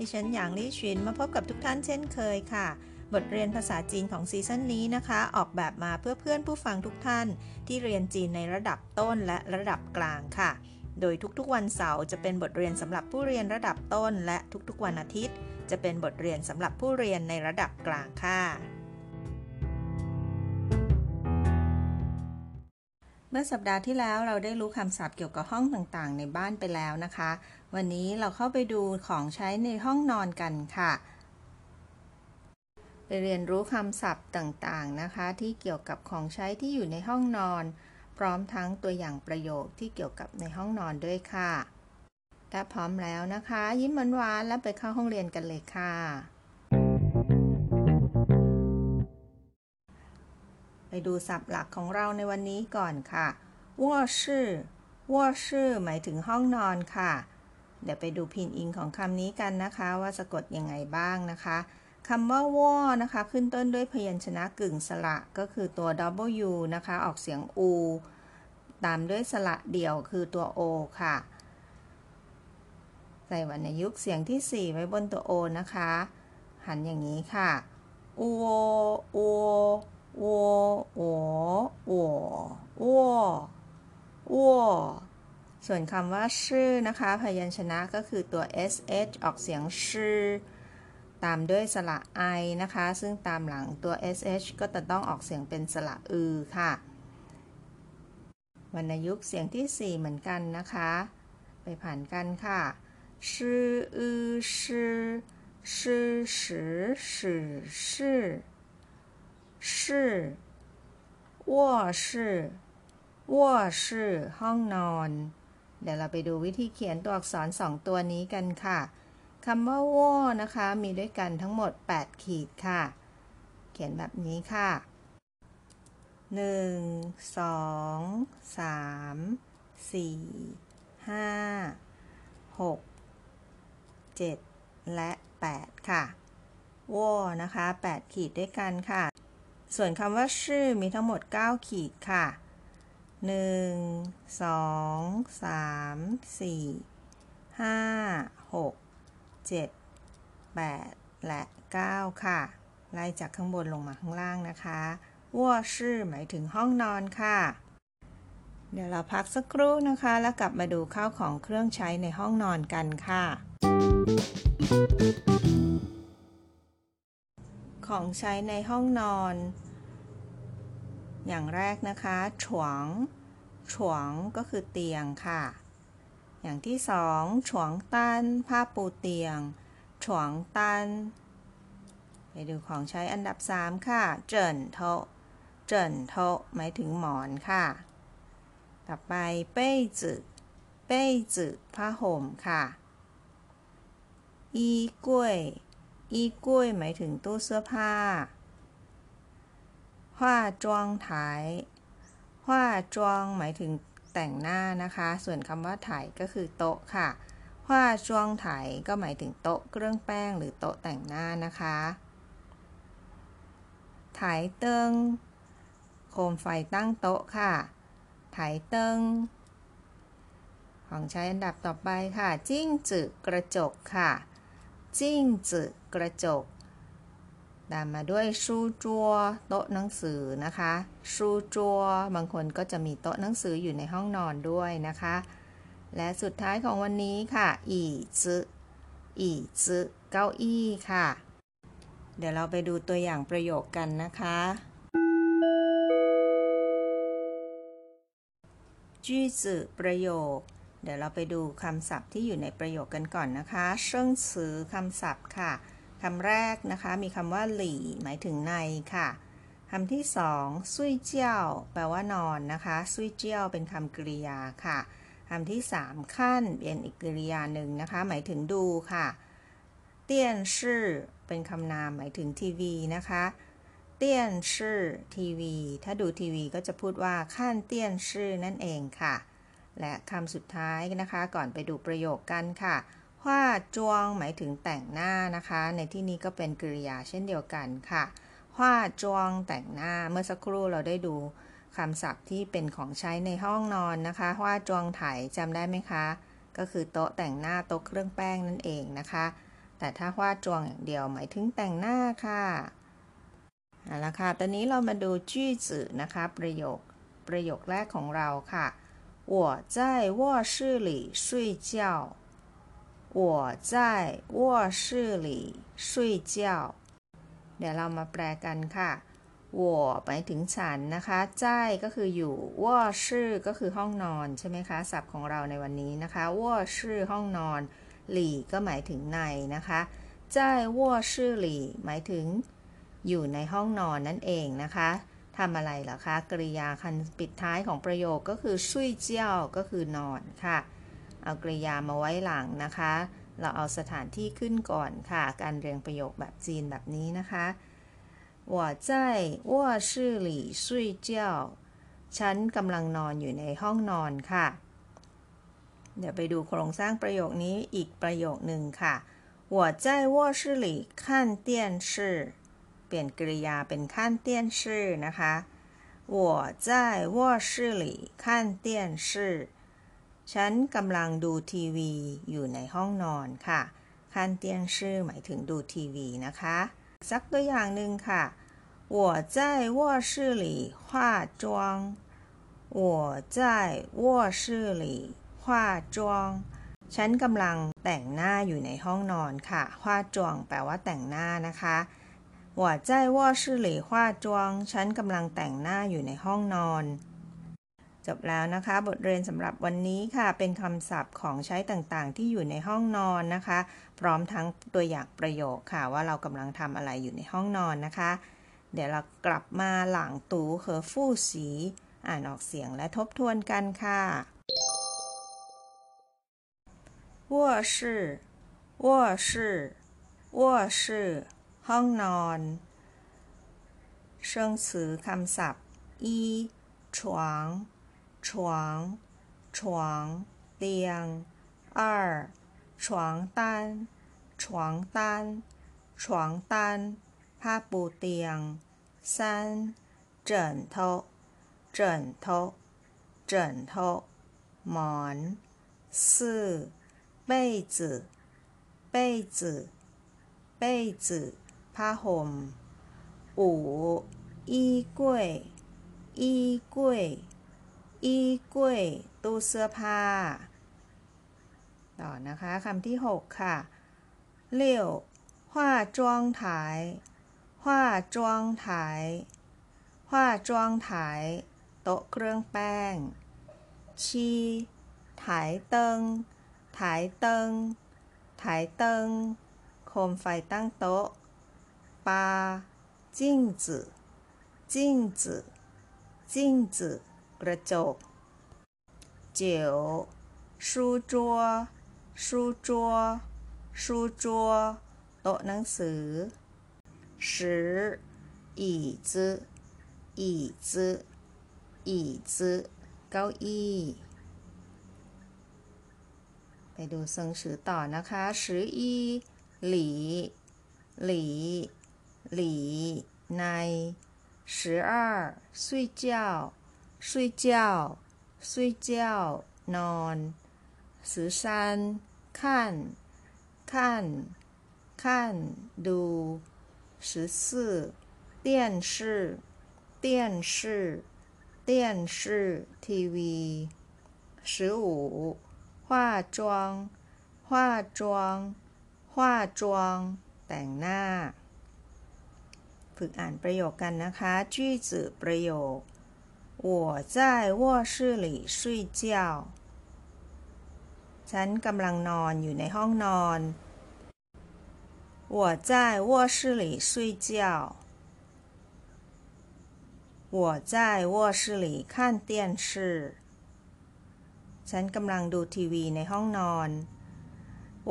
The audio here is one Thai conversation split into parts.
ดิฉันหยางลี่ชินมาพบกับทุกท่านเช่นเคยค่ะ บทเรียนภาษาจีนของซีซั่นนี้นะคะ ออกแบบมาเพื่อเพื่อนผู้ฟังทุกท่าน ที่เรียนจีนในระดับต้นและระดับกลางค่ะ โดยทุกๆวันเสาร์จะเป็นบทเรียนสำหรับผู้เรียนระดับต้น และทุกๆวันอาทิตย์ จะเป็นบทเรียนสำหรับผู้เรียนในระดับกลางค่ะ เมื่อสัปดาห์ที่แล้วเราได้รู้คำศัพท์เกี่ยวกับห้องต่างๆ ในบ้านไปแล้วนะคะ วันนี้เราเข้าไปดูของใช้ในห้องนอนกันค่ะ ไปเรียนรู้คำศัพท์ต่างๆนะคะ ที่เกี่ยวกับของใช้ที่อยู่ในห้องนอน พร้อมทั้งตัวอย่างประโยคที่เกี่ยวกับในห้องนอนด้วยค่ะถ้าพร้อมแล้วนะคะ ยิ้มหวานๆแล้วไปเข้าห้องเรียนกันเลยค่ะ ไปดูศัพท์หลักของเราในวันนี้ก่อนค่ะว่อชื่อว่อชื่อหมายถึงห้องนอนค่ะ เดี๋ยวไปดูพินอิงของคำนี้กันนะคะ ว่าสะกดยังไงบ้างนะคะคำว่าว่อนะคะ ขึ้นต้นด้วยพยัญชนะกึ่งสระก็คือตัว W นะคะ ออกเสียง U ตามด้วยสระเดี่ยวคือตัว O ค่ะ ใส่วรรณยุกต์เสียงที่ 4 ไว้บนตัว O นะคะ หันอย่างนี้ค่ะ U O U O 我我我我我ส่วนคำว่าชื่อนะคะ พยัญชนะก็คือตัว sh ออกเสียงชื่อตามด้วยสระ i นะคะ ซึ่งตามหลังตัว sh ก็จะต้องออกเสียงเป็นสระอือค่ะ วรรณยุกต์เสียงที่ 4 เหมือนกันนะคะ ไปผ่านกันค่ะชื่ออือชื่อชื่อชื่อ ชื่อว่วอว่ห้องนอน เดี๋ยวเราไปดูวิธีเขียนตัวอักษรสองตัวนี้กันค่ะคำว่าว่อนะคะ มีด้วยกันทั้งหมด 8 ขีดค่ะ เขียนแบบนี้ค่ะ 1 2 3 4 5 6 7 และ 8 ค่ะว่อนะคะ 8 ขีดด้วยกันค่ะ ส่วนคำว่าชื่อมีทั้งหมด 9 ขีดค่ะ 1 2 3 4 5 6 7 8 และ 9 ค่ะ ไล่จากข้างบนลงมาข้างล่างนะคะว่าชื่อหมายถึงห้องนอนค่ะ เดี๋ยวเราพักสักครู่นะคะ แล้วกลับมาดูข้าวของเครื่องใช้ในห้องนอนกันค่ะ ของใช้ในห้องนอน อย่างแรกนะคะฉวงฉวงก็คือเตียงค่ะ อย่างที่สองฉวงตันผ้าปูเตียงฉวงตันไปดูของใช้อันดับสามค่ะ เจินโทเจินโทหมายถึงหมอนค่ะ ต่อไปเป้จืเป้จืผ้าห่มค่ะ อีกุ้ย อีกุ้ยหมายถึงตู้เสื้อผ้าว่าจวงถ่ายว่าจวงหมายถึงแต่งหน้านะคะ ส่วนคำว่าถ่ายก็คือโต๊ะค่ะว่าจวงถ่ายก็หมายถึงโต๊ะเครื่องแป้งหรือโต๊ะแต่งหน้านะคะถ่ายเติงโคมไฟตั้งโต๊ะค่ะถ่ายเติงของใช้อันดับต่อไปค่ะ จิ้งจืกระจกค่ะ จิ้งจืกระจก ตามมาด้วยชูจัวโต๊ะหนังสือนะคะชูจัวบางคนก็จะมีโต๊ะหนังสืออยู่ในห้องนอนด้วยนะคะ และสุดท้ายของวันนี้ค่ะ อีจือีจืเก้าอี้ค่ะ เดี๋ยวเราไปดูตัวอย่างประโยคกันนะคะ句子ประโยค เดี๋ยวเราไปดูคำศัพท์ที่อยู่ในประโยคกันก่อนนะคะเชิงซือคำศัพท์ค่ะคำแรกนะคะ มีคำว่าหลี่ หมายถึงในค่ะคำที่สองซุยเจียวแปลว่านอนนะคะซุยเจียวเป็นคำกริยาค่ะคำที่สามขั้นเป็นอีกกริยาหนึ่งนะคะ หมายถึงดูค่ะ เตียนชื่อเป็นคำนามหมายถึงทีวีนะคะ เตี้ยนชื่อทีวี ถ้าดูทีวีก็จะพูดว่าขั้นเตี้ยนชื่อนั่นเองค่ะ และคำสุดท้ายนะคะ ก่อนไปดูประโยคกันค่ะว่าจวงหมายถึงแต่งหน้านะคะ ในที่นี้ก็เป็นกริยาเช่นเดียวกันค่ะว่าจวงแต่งหน้าเมื่อสักครู่เราได้ดูคำศัพท์ที่เป็นของใช้ในห้องนอนนะคะว่าจวงไถจำได้ไหมคะ ก็คือโต๊ะแต่งหน้าโต๊ะเครื่องแป้งนั่นเองนะคะ แต่ถ้าว่าจวงอย่างเดียวหมายถึงแต่งหน้าค่ะเอาละค่ะตอนนี้เรามาดูจื้จื่อนะคะ ประโยคประโยคแรกของเราค่ะ 我在卧室里睡觉我在卧室里睡觉เดี๋ยวเรามาแปลกันค่ะ我หมายถึงฉันนะคะใจก็คืออยู่ว่าชื่อก็คือห้องนอนใช่ไหมคะ ศัพท์ของเราในวันนี้นะคะว่าชื่อห้องนอนหลี่ก็หมายถึงในนะคะใจว่าชื่อหลี่หมายถึงอยู่ในห้องนอนนั่นเองนะคะ ทำอะไรเหรอคะ กริยาคันปิดท้ายของประโยคก็คือชุยเจียวก็คือนอนค่ะ เอากริยามาไว้หลังนะคะ เราเอาสถานที่ขึ้นก่อนค่ะ การเรียงประโยคแบบจีนแบบนี้นะคะ我在卧室里睡觉ฉันกำลังนอนอยู่ในห้องนอนค่ะ เดี๋ยวไปดูโครงสร้างประโยคนี้อีกประโยคหนึ่งค่ะ我在卧室里看电视 เปลี่ยนกริยาเป็นขั้นเตี้ยนชื่อนะคะ我在卧室里看电视ฉันกำลังดูทีวีอยู่ในห้องนอนค่ะขั้นเตี้ยนชื่อหมายถึงดูทีวีนะคะสักตัวอย่างหนึ่งค่ะ我在卧室里化妆我在卧室里化妆ฉันกำลังแต่งหน้าอยู่ในห้องนอนค่ะ化妆แปลว่าแต่งหน้านะคะ ว่าใจว่าชื่อหลี่ฮวาจวงฉันกำลังแต่งหน้าอยู่ในห้องนอน จบแล้วนะคะ บทเรียนสำหรับวันนี้ค่ะ เป็นคำศัพท์ของใช้ต่างๆ ที่อยู่ในห้องนอนนะคะ พร้อมทั้งตัวอย่างประโยคค่ะว่าเรากำลังทำอะไรอยู่ในห้องนอนนะคะ เดี๋ยวเรากลับมาหลังตูเหอฟู่สี อ่านออกเสียงและทบทวนกันค่ะ卧室，卧室，卧室。 ห้องนอนเชิงสือคำศัพท์อีฉวงฉวงฉวงเตียง二床单床单床单ผ้าปูเตียง三枕头枕头枕头หมอน四被子被子被子 ผ้าห่มอู่衣柜衣柜衣柜ตู้เสื้อผ้า ต่อนะคะคำที่หกค่ะเลี้ยวห้าจวงถ่าโต๊ะเครื่องแป้งชีถ่ายเติงถ่ายเติงถ่ายเติงโคมไฟตั้งโต๊ะาจิ้งจือจิ้งจือจิ้งจืกระจกเจียวชูจัวชูจัวชูจัโต๊ะหนังสือสิอีจื้ออี้เก้าอี้ไปดูเซิงสือต่อนะคะสืออีหลีหลี ใน十二睡觉睡觉睡觉นอน十三看看看ดู十四电视电视电视ทีวี十五化妆化妆ว่าจวงแต่งหน้า ฝึกอ่านประโยคกันนะคะจื้อจื่อประโยค我在卧室里睡觉ฉันกำลังนอนอยู่ในห้องนอน我在卧室里睡觉我在卧室里看电视ฉันกำลังดูทีวีในห้องนอน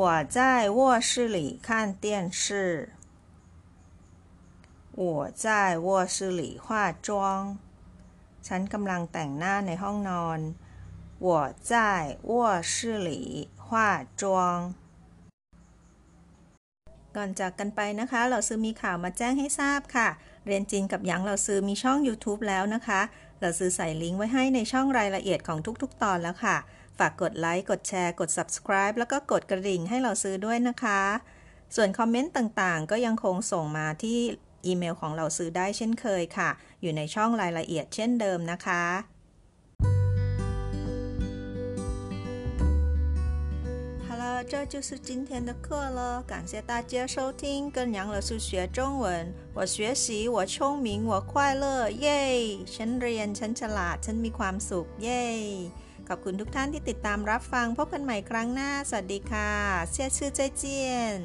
我在卧室里看电视 我在卧室里化妆ฉันกำลังแต่งหน้าในห้องนอน我在卧室里化妆ก่อนจากกันไปนะคะ เราซื้อมีข่าวมาแจ้งให้ทราบค่ะ เรียนจีนกับหยางเราซื้อมีช่อง YouTube แล้วนะคะ เราซื้อใส่ลิงก์ไว้ให้ในช่องรายละเอียดของทุกๆ ตอนแล้วค่ะ ฝากกดไลค์ กดแชร์ กด subscribe แล้วก็กดกระดิ่งให้เราซื้อด้วยนะคะ ส่วนคอมเมนต์ต่างๆ ก็ยังคงส่งมาที่ อีเมลของเราซื้อได้เช่นเคยค่ะ อยู่ในช่องรายละเอียดเช่นเดิมนะคะ 好了，这就是今天的课了，感谢大家收听，跟杨老师学中文。我学习，我聪明，我快乐，เย้ฉันเรียน ฉันฉลาด ฉันมีความสุข เย้ขอบคุณทุกท่านที่ติดตามรับฟัง พบกันใหม่ครั้งหน้า สวัสดีค่ะเชื่อชื่อใจเจียน